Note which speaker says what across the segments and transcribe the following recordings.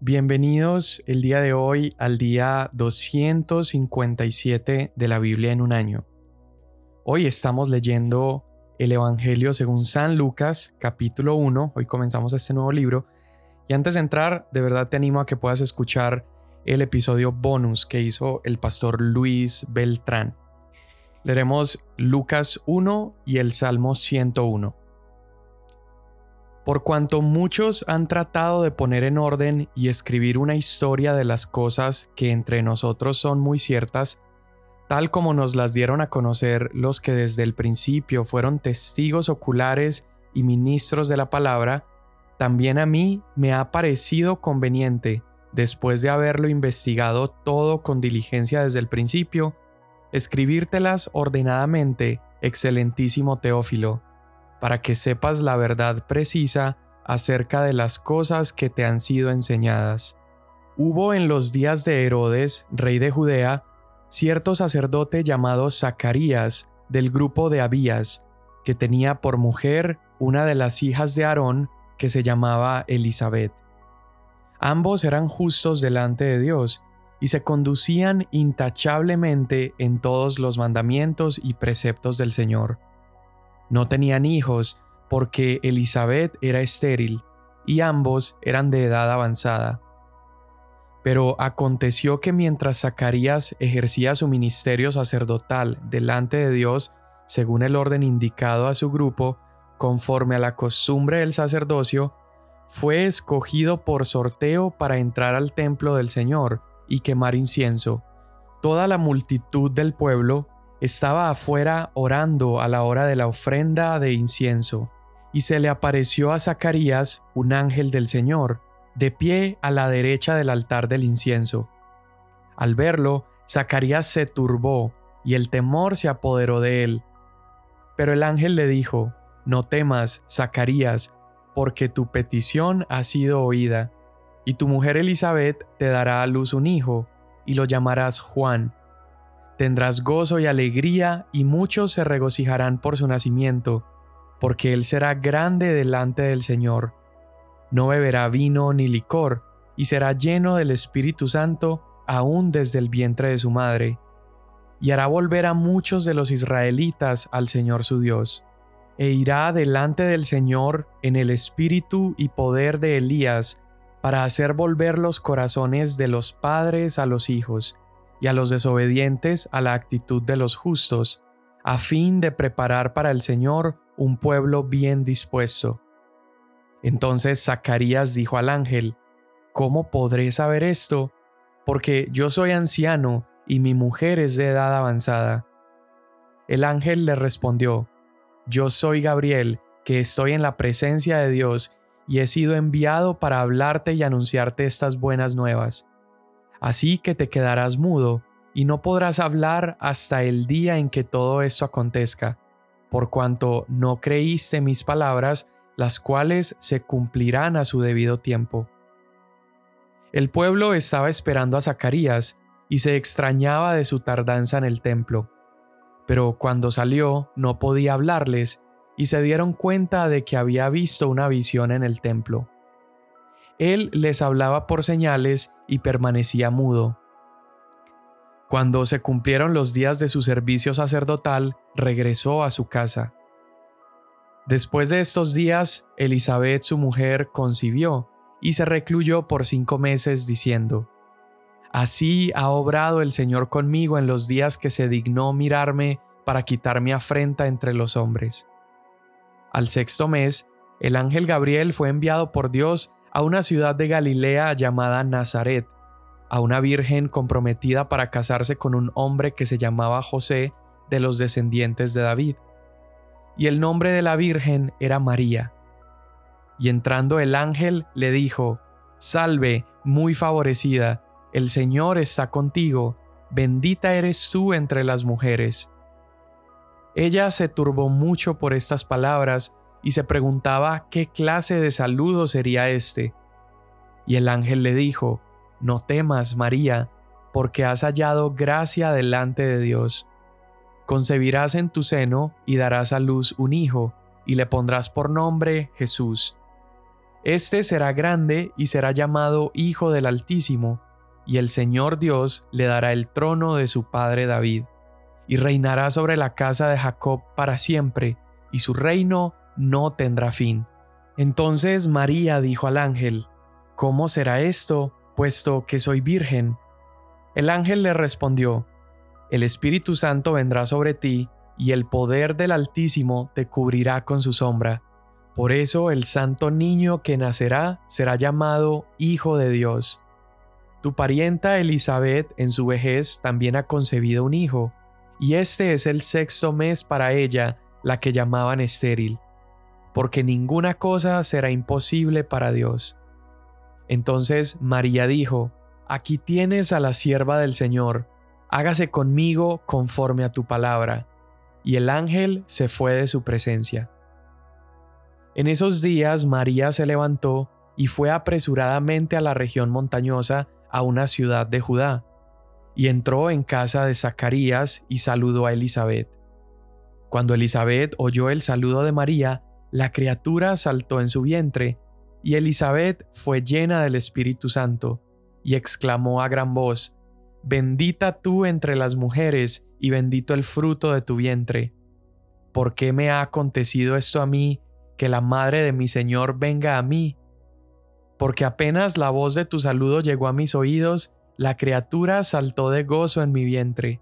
Speaker 1: Bienvenidos el día de hoy al día 257 de la Biblia en un año. Hoy estamos leyendo el Evangelio según San Lucas, capítulo 1. Hoy comenzamos este nuevo libro. Y antes de entrar, de verdad te animo a que puedas escuchar el episodio bonus que hizo el pastor Luis Beltrán. Leeremos Lucas 1 y el Salmo 101. Por cuanto muchos han tratado de poner en orden y escribir una historia de las cosas que entre nosotros son muy ciertas, tal como nos las dieron a conocer los que desde el principio fueron testigos oculares y ministros de la palabra, también a mí me ha parecido conveniente, después de haberlo investigado todo con diligencia desde el principio, escribírtelas ordenadamente, excelentísimo Teófilo, para que sepas la verdad precisa acerca de las cosas que te han sido enseñadas. Hubo en los días de Herodes, rey de Judea, cierto sacerdote llamado Zacarías, del grupo de Abías, que tenía por mujer una de las hijas de Aarón, que se llamaba Elizabeth. Ambos eran justos delante de Dios, y se conducían intachablemente en todos los mandamientos y preceptos del Señor. No tenían hijos porque Elizabeth era estéril y ambos eran de edad avanzada. Pero aconteció que mientras Zacarías ejercía su ministerio sacerdotal delante de Dios, según el orden indicado a su grupo, conforme a la costumbre del sacerdocio, fue escogido por sorteo para entrar al templo del Señor y quemar incienso. Toda la multitud del pueblo estaba afuera orando a la hora de la ofrenda de incienso, y se le apareció a Zacarías un ángel del Señor, de pie a la derecha del altar del incienso. Al verlo, Zacarías se turbó, y el temor se apoderó de él. Pero el ángel le dijo, No temas, Zacarías, porque tu petición ha sido oída, y tu mujer Elizabeth te dará a luz un hijo, y lo llamarás Juan Tendrás gozo y alegría y muchos se regocijarán por su nacimiento, porque él será grande delante del Señor. No beberá vino ni licor, y será lleno del Espíritu Santo aún desde el vientre de su madre. Y hará volver a muchos de los israelitas al Señor su Dios. E irá delante del Señor en el espíritu y poder de Elías, para hacer volver los corazones de los padres a los hijos y a los desobedientes a la actitud de los justos, a fin de preparar para el Señor un pueblo bien dispuesto. Entonces Zacarías dijo al ángel, ¿Cómo podré saber esto? Porque yo soy anciano y mi mujer es de edad avanzada. El ángel le respondió, Yo soy Gabriel, que estoy en la presencia de Dios, y he sido enviado para hablarte y anunciarte estas buenas nuevas. Así que te quedarás mudo y no podrás hablar hasta el día en que todo esto acontezca, por cuanto no creíste mis palabras, las cuales se cumplirán a su debido tiempo. El pueblo estaba esperando a Zacarías y se extrañaba de su tardanza en el templo. Pero cuando salió no podía hablarles y se dieron cuenta de que había visto una visión en el templo. Él les hablaba por señales y permanecía mudo. Cuando se cumplieron los días de su servicio sacerdotal, regresó a su casa. Después de estos días, Elizabeth su mujer concibió y se recluyó por cinco meses diciendo, Así ha obrado el Señor conmigo en los días que se dignó mirarme para quitar mi afrenta entre los hombres. Al sexto mes, el ángel Gabriel fue enviado por Dios a una ciudad de Galilea llamada Nazaret, a una virgen comprometida para casarse con un hombre que se llamaba José de los descendientes de David. Y el nombre de la virgen era María. Y entrando el ángel le dijo, Salve, muy favorecida, el Señor está contigo, bendita eres tú entre las mujeres. Ella se turbó mucho por estas palabras y se preguntaba qué clase de saludo sería este. Y el ángel le dijo, No temas, María, porque has hallado gracia delante de Dios. Concebirás en tu seno y darás a luz un hijo, y le pondrás por nombre Jesús. Este será grande y será llamado Hijo del Altísimo, y el Señor Dios le dará el trono de su padre David, y reinará sobre la casa de Jacob para siempre, y su reino no tendrá fin. Entonces María dijo al ángel, ¿Cómo será esto, puesto que soy virgen? El ángel le respondió, El Espíritu Santo vendrá sobre ti, y el poder del Altísimo te cubrirá con su sombra. Por eso el santo niño que nacerá será llamado Hijo de Dios. Tu parienta Elizabeth en su vejez también ha concebido un hijo, y este es el sexto mes para ella, la que llamaban estéril, porque ninguna cosa será imposible para Dios. Entonces María dijo, Aquí tienes a la sierva del Señor, hágase conmigo conforme a tu palabra. Y el ángel se fue de su presencia. En esos días María se levantó y fue apresuradamente a la región montañosa, a una ciudad de Judá, y entró en casa de Zacarías y saludó a Elizabeth. Cuando Elizabeth oyó el saludo de María, la criatura saltó en su vientre, y Elizabeth fue llena del Espíritu Santo, y exclamó a gran voz, Bendita tú entre las mujeres, y bendito el fruto de tu vientre. ¿Por qué me ha acontecido esto a mí, que la madre de mi Señor venga a mí. Porque apenas la voz de tu saludo llegó a mis oídos, la criatura saltó de gozo en mi vientre.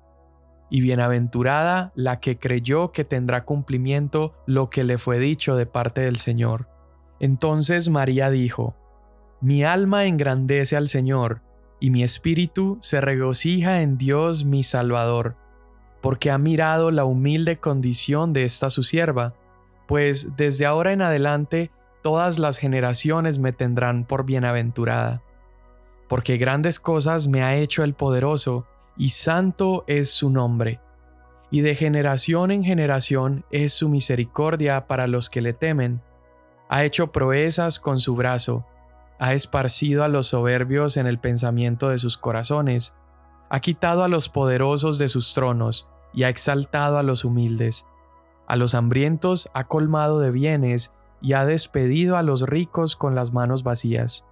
Speaker 1: Y bienaventurada la que creyó que tendrá cumplimiento lo que le fue dicho de parte del Señor. Entonces María dijo, Mi alma engrandece al Señor, y mi espíritu se regocija en Dios mi Salvador, porque ha mirado la humilde condición de esta su sierva pues desde ahora en adelante todas las generaciones me tendrán por bienaventurada. Porque grandes cosas me ha hecho el poderoso, y santo es su nombre. Y de generación en generación es su misericordia para los que le temen. Ha hecho proezas con su brazo, ha esparcido a los soberbios en el pensamiento de sus corazones, ha quitado a los poderosos de sus tronos, y ha exaltado a los humildes a los hambrientos ha colmado de bienes y ha despedido a los ricos con las manos vacías.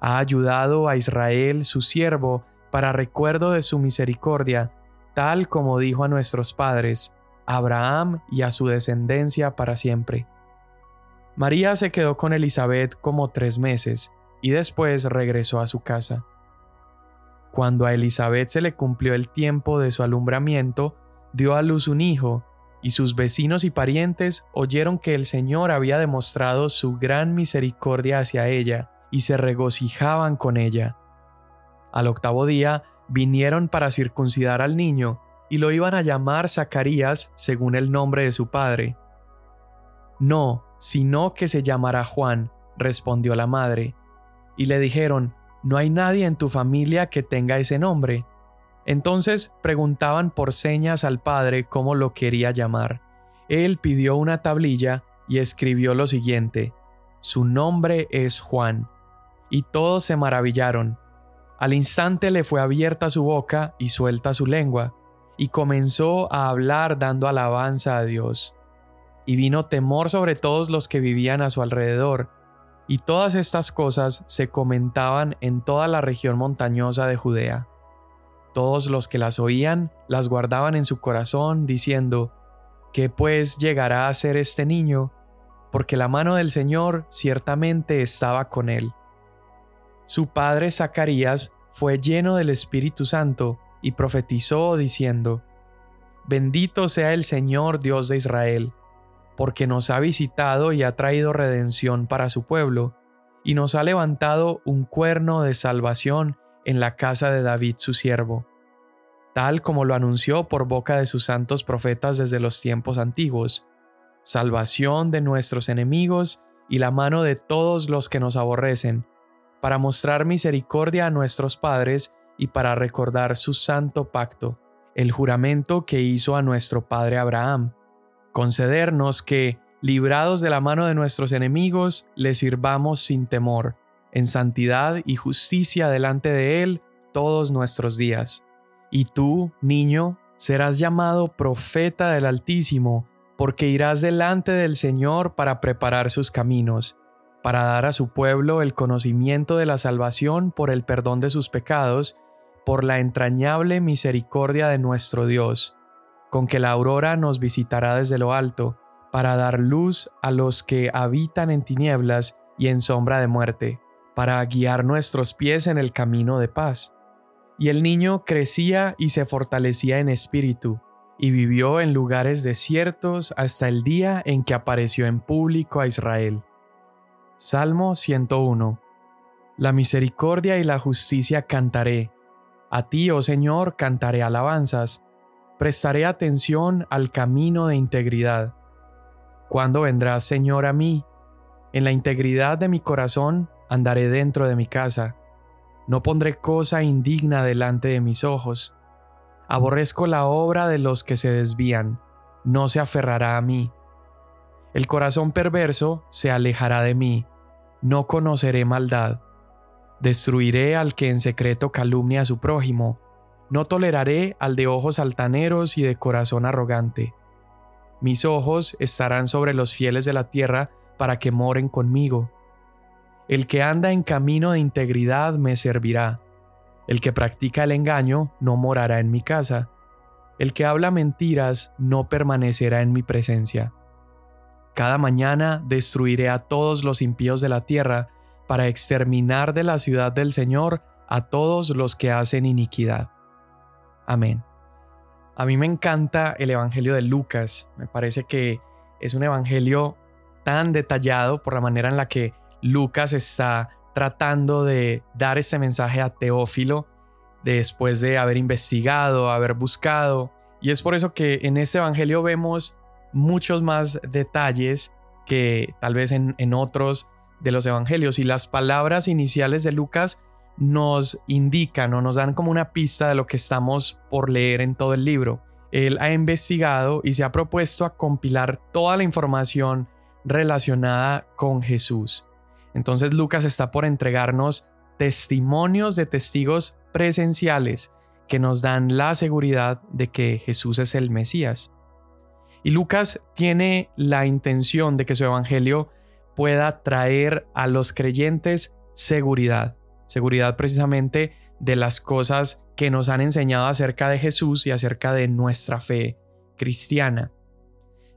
Speaker 1: Ha ayudado a Israel, su siervo, para recuerdo de su misericordia, tal como dijo a nuestros padres, Abraham y a su descendencia para siempre. María se quedó con Elizabeth como tres meses y después regresó a su casa. Cuando a Elizabeth se le cumplió el tiempo de su alumbramiento, dio a luz un hijo y sus vecinos y parientes oyeron que el Señor había demostrado su gran misericordia hacia ella, y se regocijaban con ella. Al octavo día vinieron para circuncidar al niño, y lo iban a llamar Zacarías según el nombre de su padre. No, sino que se llamará Juan, respondió la madre. Y le dijeron, No hay nadie en tu familia que tenga ese nombre. Entonces preguntaban por señas al padre cómo lo quería llamar. Él pidió una tablilla y escribió lo siguiente, Su nombre es Juan. Y todos se maravillaron. Al instante le fue abierta su boca y suelta su lengua, y comenzó a hablar dando alabanza a Dios. Y vino temor sobre todos los que vivían a su alrededor, y todas estas cosas se comentaban en toda la región montañosa de Judea. Todos los que las oían las guardaban en su corazón, diciendo, ¿qué pues llegará a ser este niño? Porque la mano del Señor ciertamente estaba con él. Su padre Zacarías fue lleno del Espíritu Santo y profetizó diciendo, Bendito sea el Señor Dios de Israel, porque nos ha visitado y ha traído redención para su pueblo, y nos ha levantado un cuerno de salvación en la casa de David su siervo, tal como lo anunció por boca de sus santos profetas desde los tiempos antiguos, salvación de nuestros enemigos y la mano de todos los que nos aborrecen, para mostrar misericordia a nuestros padres y para recordar su santo pacto, el juramento que hizo a nuestro padre Abraham, concedernos que, librados de la mano de nuestros enemigos, le sirvamos sin temor en santidad y justicia delante de Él todos nuestros días. Y tú, niño, serás llamado profeta del Altísimo, porque irás delante del Señor para preparar sus caminos, para dar a su pueblo el conocimiento de la salvación por el perdón de sus pecados, por la entrañable misericordia de nuestro Dios, con que la aurora nos visitará desde lo alto, para dar luz a los que habitan en tinieblas y en sombra de muerte, para guiar nuestros pies en el camino de paz. Y el niño crecía y se fortalecía en espíritu, y vivió en lugares desiertos hasta el día en que apareció en público a Israel. Salmo 101 La misericordia y la justicia cantaré. A ti, oh Señor, cantaré alabanzas. Prestaré atención al camino de integridad. ¿Cuándo vendrás, Señor, a mí? En la integridad de mi corazón andaré dentro de mi casa. No pondré cosa indigna delante de mis ojos. Aborrezco la obra de los que se desvían. No se aferrará a mí. El corazón perverso se alejará de mí, no conoceré maldad. Destruiré al que en secreto calumnia a su prójimo, no toleraré al de ojos altaneros y de corazón arrogante. Mis ojos estarán sobre los fieles de la tierra para que moren conmigo. El que anda en camino de integridad me servirá. El que practica el engaño no morará en mi casa. El que habla mentiras no permanecerá en mi presencia. Cada mañana destruiré a todos los impíos de la tierra, para exterminar de la ciudad del Señor a todos los que hacen iniquidad. Amén. A mí me encanta el Evangelio de Lucas, me parece que es un Evangelio tan detallado por la manera en la que Lucas está tratando de dar este mensaje a Teófilo después de haber investigado, haber buscado. Y es por eso que en este Evangelio vemos muchos más detalles que tal vez en, otros de los evangelios y las palabras iniciales de Lucas nos indican o nos dan como una pista de lo que estamos por leer en todo el libro. Él ha investigado y se ha propuesto a compilar toda la información relacionada con Jesús. Entonces Lucas está por entregarnos testimonios de testigos presenciales que nos dan la seguridad de que Jesús es el Mesías. Y Lucas tiene la intención de que su evangelio pueda traer a los creyentes seguridad, seguridad precisamente de las cosas que nos han enseñado acerca de Jesús y acerca de nuestra fe cristiana.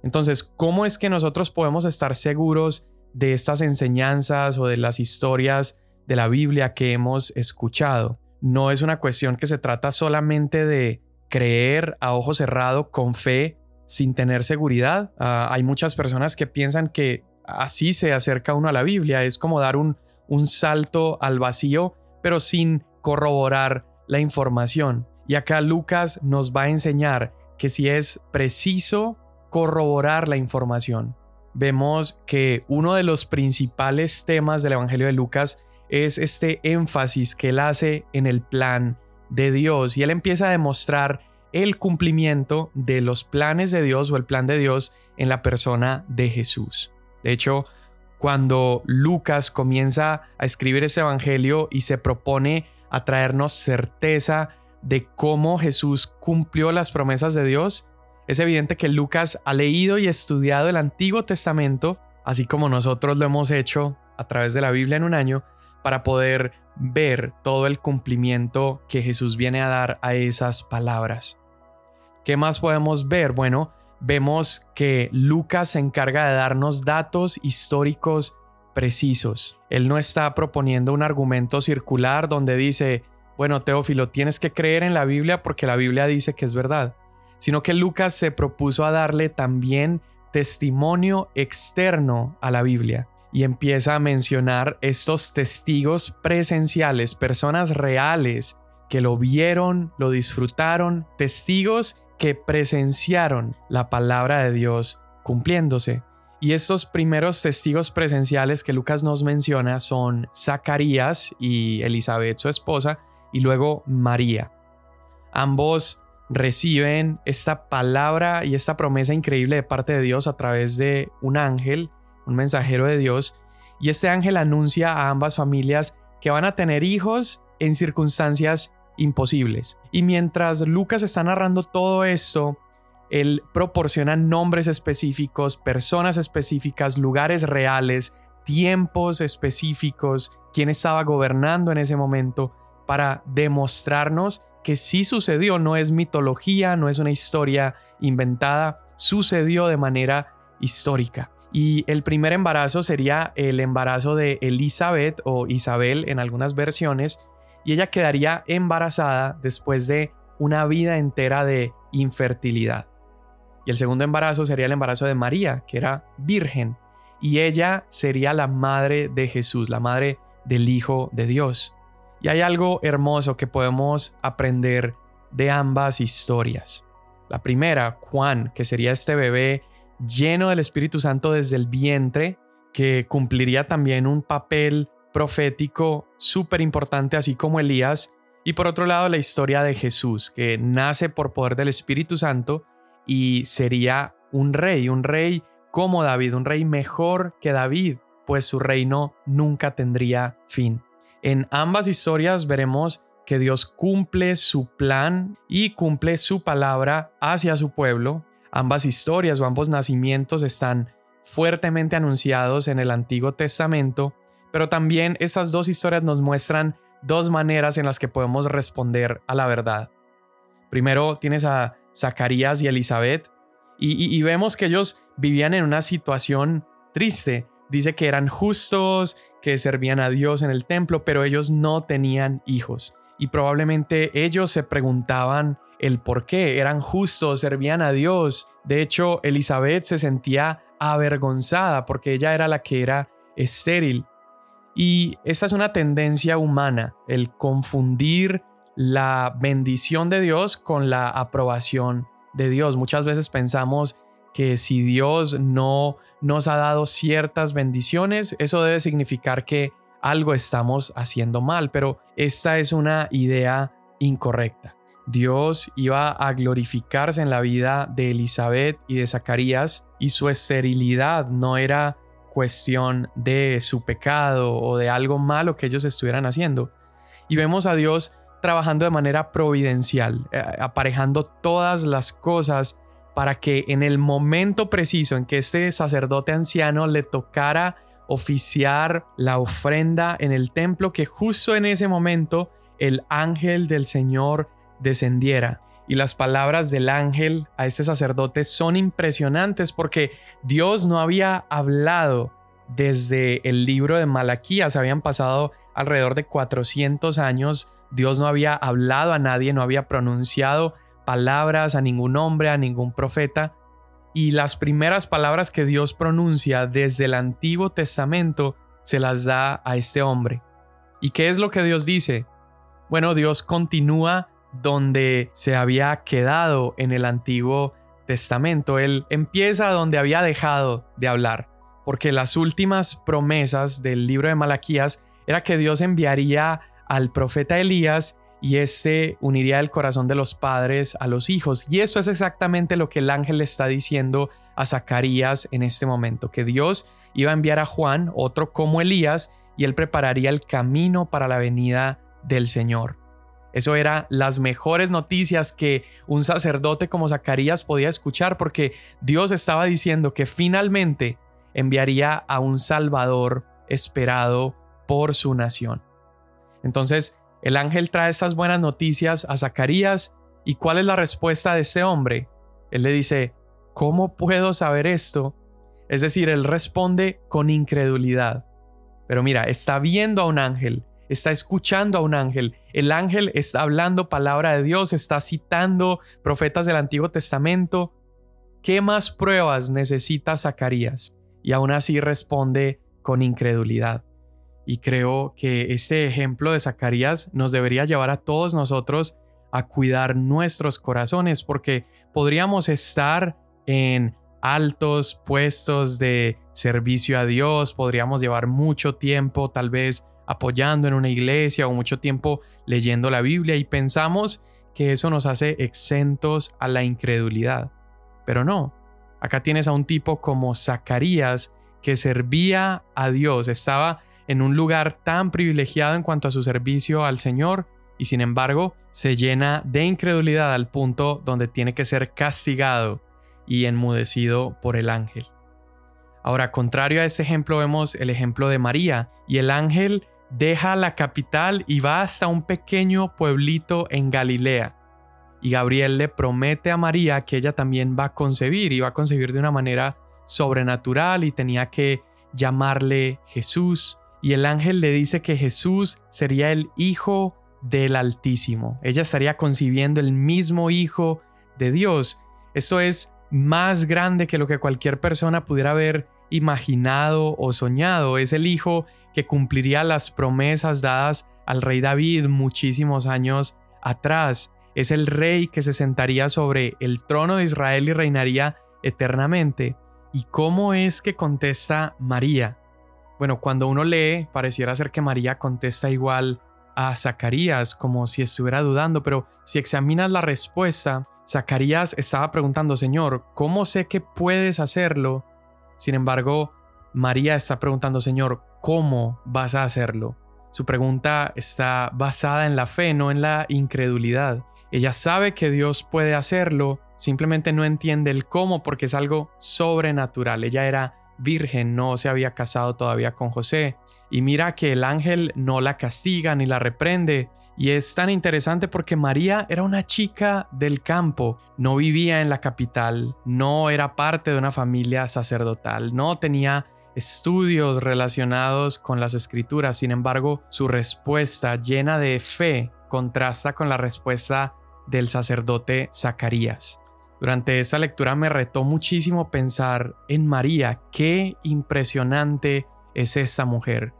Speaker 1: Entonces, ¿cómo es que nosotros podemos estar seguros de estas enseñanzas o de las historias de la Biblia que hemos escuchado? No es una cuestión que se trata solamente de creer a ojo cerrado con fe sin tener seguridad. Ah, hay muchas personas que piensan que así se acerca uno a la Biblia, es como dar un, un salto al vacío, pero sin corroborar la información. Y acá Lucas nos va a enseñar que si es preciso corroborar la información. Vemos que uno de los principales temas del Evangelio de Lucas es este énfasis que él hace en el plan de Dios y él empieza a demostrar el cumplimiento de los planes de Dios o el plan de Dios en la persona de Jesús. De hecho, cuando Lucas comienza a escribir ese evangelio y se propone a traernos certeza de cómo Jesús cumplió las promesas de Dios, es evidente que Lucas ha leído y estudiado el Antiguo Testamento, así como nosotros lo hemos hecho a través de la Biblia en un año, para poder ver todo el cumplimiento que Jesús viene a dar a esas palabras. ¿Qué más podemos ver? Bueno, vemos que Lucas se encarga de darnos datos históricos precisos. Él no está proponiendo un argumento circular donde dice, bueno, Teófilo, tienes que creer en la Biblia porque la Biblia dice que es verdad, sino que Lucas se propuso a darle también testimonio externo a la Biblia y empieza a mencionar estos testigos presenciales, personas reales que lo vieron, lo disfrutaron, testigos que presenciaron la palabra de Dios cumpliéndose. Y estos primeros testigos presenciales que Lucas nos menciona son Zacarías y Elizabeth, su esposa, y luego María. Ambos reciben esta palabra y esta promesa increíble de parte de Dios a través de un ángel un mensajero de Dios, y este ángel anuncia a ambas familias que van a tener hijos en circunstancias imposibles. Y mientras Lucas está narrando todo esto, él proporciona nombres específicos, personas específicas, lugares reales, tiempos específicos, quién estaba gobernando en ese momento, para demostrarnos que sí sucedió, no es mitología, no es una historia inventada, sucedió de manera histórica. Y el primer embarazo sería el embarazo de Elizabeth o Isabel en algunas versiones, y ella quedaría embarazada después de una vida entera de infertilidad. Y el segundo embarazo sería el embarazo de María, que era virgen, y ella sería la madre de Jesús, la madre del Hijo de Dios. Y hay algo hermoso que podemos aprender de ambas historias. La primera, Juan, que sería este bebé lleno del Espíritu Santo desde el vientre, que cumpliría también un papel profético súper importante, así como Elías. Y por otro lado, la historia de Jesús, que nace por poder del Espíritu Santo y sería un rey, un rey como David, un rey mejor que David, pues su reino nunca tendría fin. En ambas historias veremos que Dios cumple su plan y cumple su palabra hacia su pueblo. Ambas historias o ambos nacimientos están fuertemente anunciados en el Antiguo Testamento, pero también esas dos historias nos muestran dos maneras en las que podemos responder a la verdad. Primero tienes a Zacarías y Elizabeth, y, vemos que ellos vivían en una situación triste. Dice que eran justos, que servían a Dios en el templo, pero ellos no tenían hijos. Y probablemente ellos se preguntaban el por qué. Eran justos, servían a Dios. De hecho, Elizabeth se sentía avergonzada porque ella era la que era estéril. Y esta es una tendencia humana, el confundir la bendición de Dios con la aprobación de Dios. Muchas veces pensamos que si Dios no nos ha dado ciertas bendiciones, eso debe significar que algo estamos haciendo mal, pero esta es una idea incorrecta. Dios iba a glorificarse en la vida de Elizabeth y de Zacarías y su esterilidad no era cuestión de su pecado o de algo malo que ellos estuvieran haciendo. Y vemos a Dios trabajando de manera providencial, eh, aparejando todas las cosas para que en el momento preciso en que este sacerdote anciano le tocara oficiar la ofrenda en el templo, que justo en ese momento el ángel del Señor descendiera. Y las palabras del ángel a este sacerdote son impresionantes porque Dios no había hablado desde el libro de Malaquías, habían pasado alrededor de 400 años Dios no había hablado a nadie, no había pronunciado palabras a ningún hombre, a ningún profeta. Y las primeras palabras que Dios pronuncia desde el Antiguo Testamento se las da a este hombre. ¿Y qué es lo que Dios dice? Bueno, Dios continúa donde se había quedado en el Antiguo Testamento. Él empieza donde había dejado de hablar, porque las últimas promesas del libro de Malaquías era que Dios enviaría al profeta Elías y este uniría el corazón de los padres a los hijos. Y esto es exactamente lo que el ángel le está diciendo a Zacarías en este momento, que Dios iba a enviar a Juan, otro como Elías, y él prepararía el camino para la venida del Señor. Eso era las mejores noticias que un sacerdote como Zacarías podía escuchar porque Dios estaba diciendo que finalmente enviaría a un Salvador esperado por su nación. Entonces, el ángel trae estas buenas noticias a Zacarías y ¿cuál es la respuesta de ese hombre? Él le dice, ¿cómo puedo saber esto? Es decir, él responde con incredulidad. Pero mira, está viendo a un ángel, está escuchando a un ángel, el ángel está hablando palabra de Dios, está citando profetas del Antiguo Testamento. ¿Qué más pruebas necesita Zacarías? Y aún así responde con incredulidad. Y creo que este ejemplo de Zacarías nos debería llevar a todos nosotros a cuidar nuestros corazones, porque podríamos estar en altos puestos de servicio a Dios, podríamos llevar mucho tiempo tal vez apoyando en una iglesia o mucho tiempo leyendo la Biblia y pensamos que eso nos hace exentos a la incredulidad. Pero no, acá tienes a un tipo como Zacarías que servía a Dios, estaba en un lugar tan privilegiado en cuanto a su servicio al Señor y sin embargo se llena de incredulidad al punto donde tiene que ser castigado y enmudecido por el ángel. Ahora, contrario a este ejemplo, vemos el ejemplo de María y el ángel deja la capital y va hasta un pequeño pueblito en Galilea. Y Gabriel le promete a María que ella también va a concebir y va a concebir de una manera sobrenatural y tenía que llamarle Jesús. Y el ángel le dice que Jesús sería el Hijo del Altísimo. Ella estaría concibiendo el mismo Hijo de Dios. Esto es más grande que lo que cualquier persona pudiera haber imaginado o soñado. Es el Hijo que cumpliría las promesas dadas al rey David muchísimos años atrás. Es el rey que se sentaría sobre el trono de Israel y reinaría eternamente. ¿Y cómo es que contesta María? Bueno, cuando uno lee, pareciera ser que María contesta igual a Zacarías, como si estuviera dudando, pero si examinas la respuesta, Zacarías estaba preguntando, Señor, ¿cómo sé que puedes hacerlo? Sin embargo, María está preguntando, Señor, ¿cómo vas a hacerlo? Su pregunta está basada en la fe, no en la incredulidad. Ella sabe que Dios puede hacerlo, simplemente no entiende el cómo porque es algo sobrenatural. Ella era virgen, no se había casado todavía con José. Y mira que el ángel no la castiga ni la reprende. Y es tan interesante porque María era una chica del campo, no vivía en la capital, no era parte de una familia sacerdotal, no tenía estudios relacionados con las escrituras. Sin embargo, su respuesta llena de fe contrasta con la respuesta del sacerdote Zacarías. Durante esta lectura me retó muchísimo pensar en María, qué impresionante es esa mujer.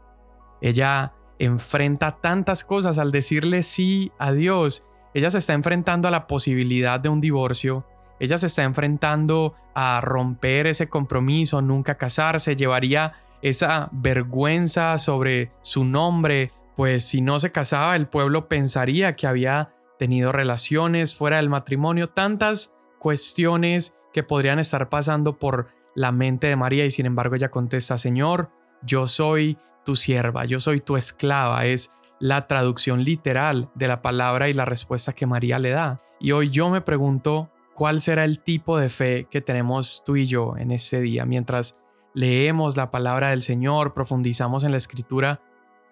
Speaker 1: Ella enfrenta tantas cosas al decirle sí a Dios. Ella se está enfrentando a la posibilidad de un divorcio. Ella se está enfrentando a romper ese compromiso, nunca casarse, llevaría esa vergüenza sobre su nombre, pues si no se casaba el pueblo pensaría que había tenido relaciones fuera del matrimonio, tantas cuestiones que podrían estar pasando por la mente de María y sin embargo ella contesta, Señor, yo soy tu sierva, yo soy tu esclava, es la traducción literal de la palabra y la respuesta que María le da. Y hoy yo me pregunto, ¿cuál será el tipo de fe que tenemos tú y yo en este día? Mientras leemos la palabra del Señor, profundizamos en la escritura,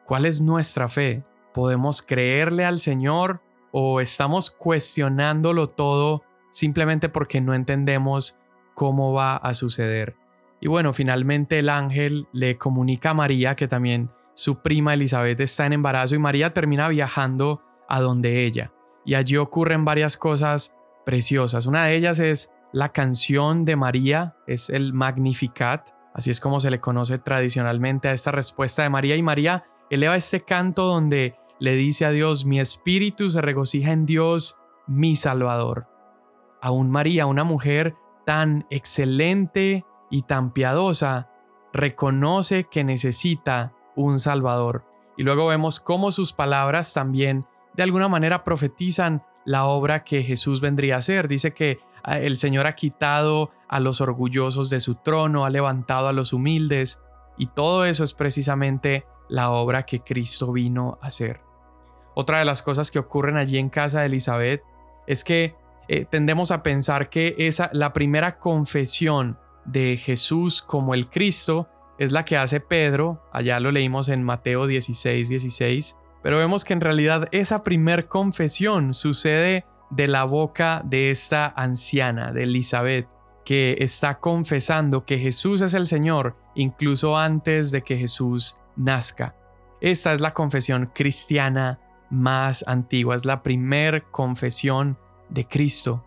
Speaker 1: ¿cuál es nuestra fe? ¿Podemos creerle al Señor o estamos cuestionándolo todo simplemente porque no entendemos cómo va a suceder. Y bueno, finalmente el ángel le comunica a María que también su prima Elizabeth está en embarazo y María termina viajando a donde ella. Y allí ocurren varias cosas preciosas. Una de ellas es la canción de María, es el Magnificat, así es como se le conoce tradicionalmente a esta respuesta de María. Y María eleva este canto donde le dice a Dios, mi espíritu se regocija en Dios, mi Salvador. Aún María, una mujer tan excelente y tan piadosa, reconoce que necesita un Salvador. Y luego vemos cómo sus palabras también de alguna manera profetizan la obra que Jesús vendría a hacer. Dice que ah, el Señor ha quitado a los orgullosos de su trono, ha levantado a los humildes, y todo eso es precisamente la obra que Cristo vino a hacer. Otra de las cosas que ocurren allí en casa de Elizabeth es que eh, tendemos a pensar que esa, la primera confesión de Jesús como el Cristo es la que hace Pedro, allá lo leímos en Mateo 16, 16, pero vemos que en realidad esa primer confesión sucede de la boca de esta anciana, de Elizabeth, que está confesando que Jesús es el Señor incluso antes de que Jesús nazca. Esta es la confesión cristiana más antigua, es la primer confesión de Cristo.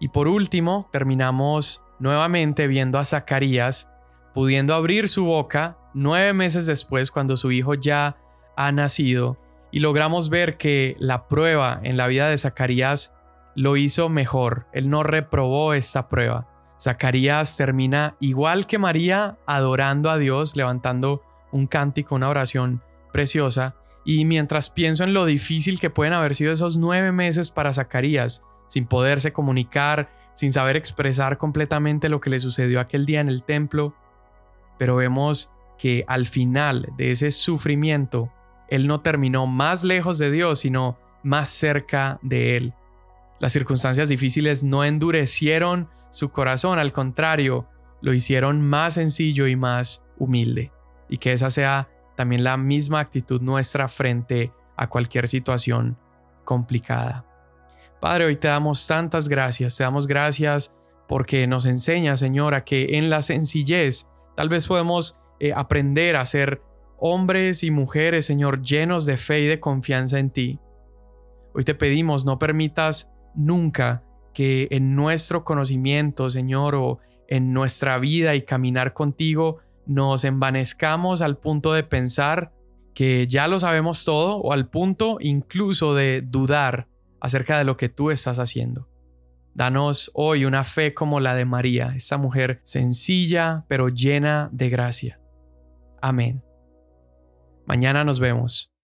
Speaker 1: Y por último, terminamos nuevamente viendo a Zacarías pudiendo abrir su boca nueve meses después cuando su hijo ya ha nacido y logramos ver que la prueba en la vida de Zacarías lo hizo mejor. Él no reprobó esta prueba. Zacarías termina igual que María adorando a Dios, levantando un cántico, una oración preciosa, y mientras pienso en lo difícil que pueden haber sido esos nueve meses para Zacarías, sin poderse comunicar, sin saber expresar completamente lo que le sucedió aquel día en el templo, pero vemos que al final de ese sufrimiento, él no terminó más lejos de Dios, sino más cerca de él. Las circunstancias difíciles no endurecieron su corazón, al contrario, lo hicieron más sencillo y más humilde. Y que esa sea también la misma actitud nuestra frente a cualquier situación complicada. Padre, hoy te damos tantas gracias, te damos gracias porque nos enseña, Señor, a que en la sencillez tal vez podemos eh, aprender a ser hombres y mujeres, Señor, llenos de fe y de confianza en ti. Hoy te pedimos, no permitas nunca que en nuestro conocimiento, Señor, o en nuestra vida y caminar contigo, nos envanezcamos al punto de pensar que ya lo sabemos todo o al punto incluso de dudar acerca de lo que tú estás haciendo. Danos hoy una fe como la de María, esta mujer sencilla pero llena de gracia. Amén. Mañana nos vemos.